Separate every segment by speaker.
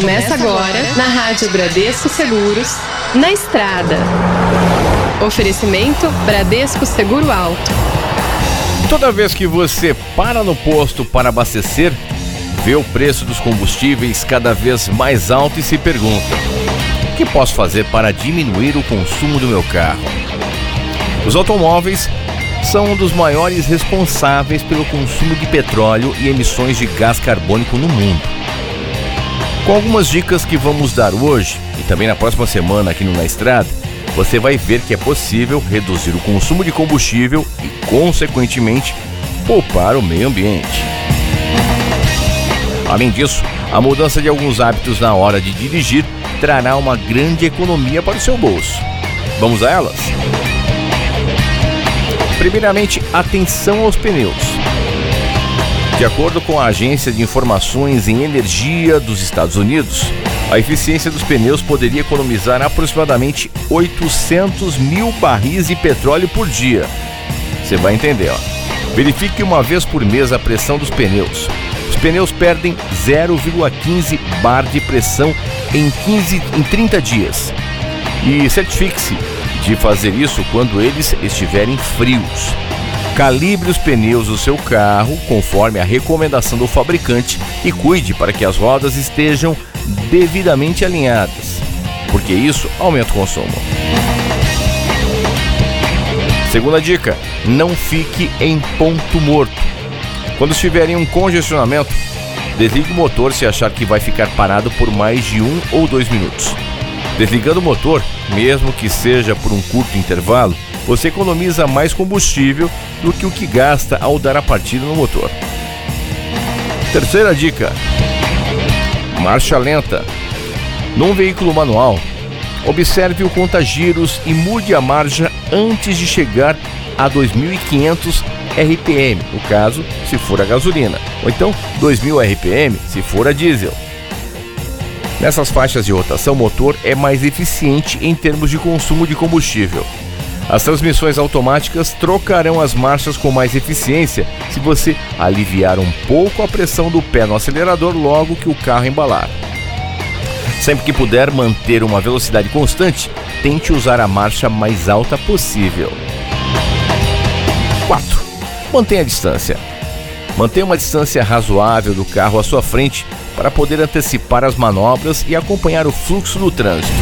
Speaker 1: Começa agora na Rádio Bradesco Seguros, na estrada. Oferecimento Bradesco Seguro Alto.
Speaker 2: Toda vez que você para no posto para abastecer, vê o preço dos combustíveis cada vez mais alto e se pergunta: o que posso fazer para diminuir o consumo do meu carro? Os automóveis são um dos maiores responsáveis pelo consumo de petróleo e emissões de gás carbônico no mundo. Com algumas dicas que vamos dar hoje e também na próxima semana aqui no Na Estrada, você vai ver que é possível reduzir o consumo de combustível e, consequentemente, poupar o meio ambiente. Além disso, a mudança de alguns hábitos na hora de dirigir trará uma grande economia para o seu bolso. Vamos a elas? Primeiramente, atenção aos pneus. De acordo com a Agência de Informações em Energia dos Estados Unidos, a eficiência dos pneus poderia economizar aproximadamente 800 mil barris de petróleo por dia. Você vai entender, ó. Verifique uma vez por mês a pressão dos pneus. Os pneus perdem 0,15 bar de pressão em, 15, em 30 dias. E certifique-se de fazer isso quando eles estiverem frios. Calibre os pneus do seu carro conforme a recomendação do fabricante e cuide para que as rodas estejam devidamente alinhadas, porque isso aumenta o consumo. Segunda dica: não fique em ponto morto. Quando estiver em um congestionamento, desligue o motor se achar que vai ficar parado por mais de um ou dois minutos. Desligando o motor, mesmo que seja por um curto intervalo, você economiza mais combustível do que o que gasta ao dar a partida no motor. Terceira dica: marcha lenta. Num veículo manual, observe o contagiros e mude a marcha antes de chegar a 2.500 RPM, no caso, se for a gasolina, ou então 2.000 RPM se for a diesel. Nessas faixas de rotação, o motor é mais eficiente em termos de consumo de combustível. As transmissões automáticas trocarão as marchas com mais eficiência se você aliviar um pouco a pressão do pé no acelerador logo que o carro embalar. Sempre que puder manter uma velocidade constante, tente usar a marcha mais alta possível. 4. Mantenha a distância. Mantenha uma distância razoável do carro à sua frente para poder antecipar as manobras e acompanhar o fluxo do trânsito.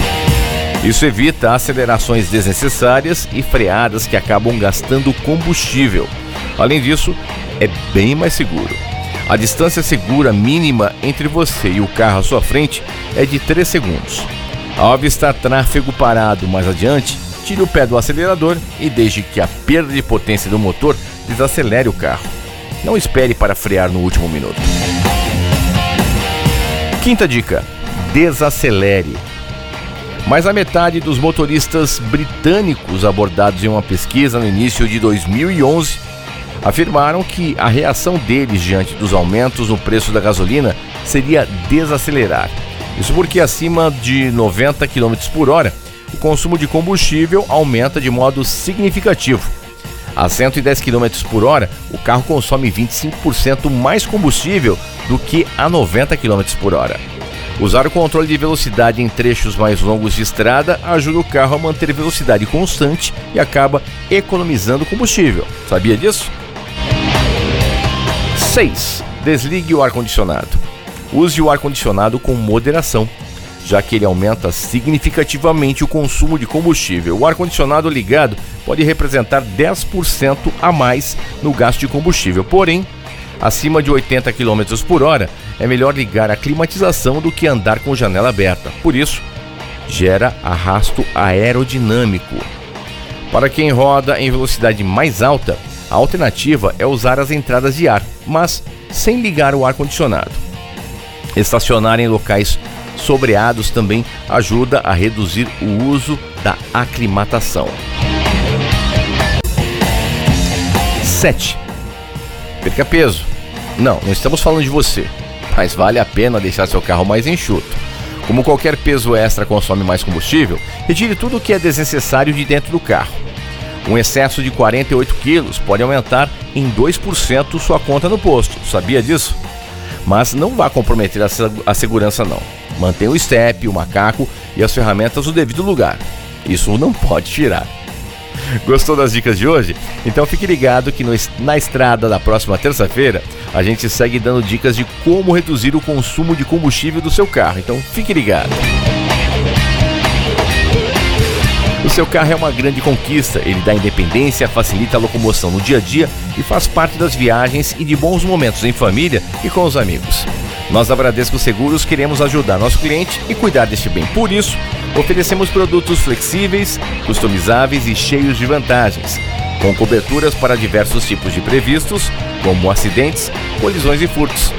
Speaker 2: Isso evita acelerações desnecessárias e freadas que acabam gastando combustível. Além disso, é bem mais seguro. A distância segura mínima entre você e o carro à sua frente é de 3 segundos. Ao avistar tráfego parado mais adiante, tire o pé do acelerador e deixe que a perda de potência do motor desacelere o carro. Não espere para frear no último minuto. Quinta dica: desacelere. Mais a metade dos motoristas britânicos abordados em uma pesquisa no início de 2011 afirmaram que a reação deles diante dos aumentos no preço da gasolina seria desacelerar. Isso porque acima de 90 km por hora, o consumo de combustível aumenta de modo significativo. A 110 km por hora, o carro consome 25% mais combustível do que a 90 km por hora. Usar o controle de velocidade em trechos mais longos de estrada ajuda o carro a manter velocidade constante e acaba economizando combustível. Sabia disso? 6. Desligue o ar-condicionado. Use o ar-condicionado com moderação já que ele aumenta significativamente o consumo de combustível. O ar-condicionado ligado pode representar 10% a mais no gasto de combustível, porém, acima de 80 km por hora, é melhor ligar a climatização do que andar com janela aberta. Por isso, gera arrasto aerodinâmico. Para quem roda em velocidade mais alta, a alternativa é usar as entradas de ar, mas sem ligar o ar-condicionado. Estacionar em locais sobreados também ajuda a reduzir o uso da aclimatação. 7. Perca peso. Não, não estamos falando de você, mas vale a pena deixar seu carro mais enxuto. Como qualquer peso extra consome mais combustível, retire tudo o que é desnecessário de dentro do carro. Um excesso de 48 quilos pode aumentar em 2% sua conta no posto. Sabia disso? Mas não vá comprometer a segurança não. Mantenha o step, o macaco e as ferramentas no devido lugar. Isso não pode tirar. Gostou das dicas de hoje? Então fique ligado que no, na estrada da próxima terça-feira a gente segue dando dicas de como reduzir o consumo de combustível do seu carro. Então fique ligado. O seu carro é uma grande conquista, ele dá independência, facilita a locomoção no dia a dia e faz parte das viagens e de bons momentos em família e com os amigos. Nós da Bradesco Seguros queremos ajudar nosso cliente e cuidar deste bem. Por isso, oferecemos produtos flexíveis, customizáveis e cheios de vantagens, com coberturas para diversos tipos de previstos, como acidentes, colisões e furtos.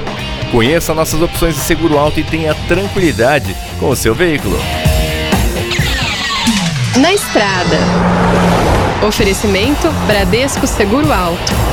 Speaker 2: Conheça nossas opções de seguro alto e tenha tranquilidade com o seu veículo.
Speaker 1: Na estrada. Oferecimento Bradesco Seguro Alto.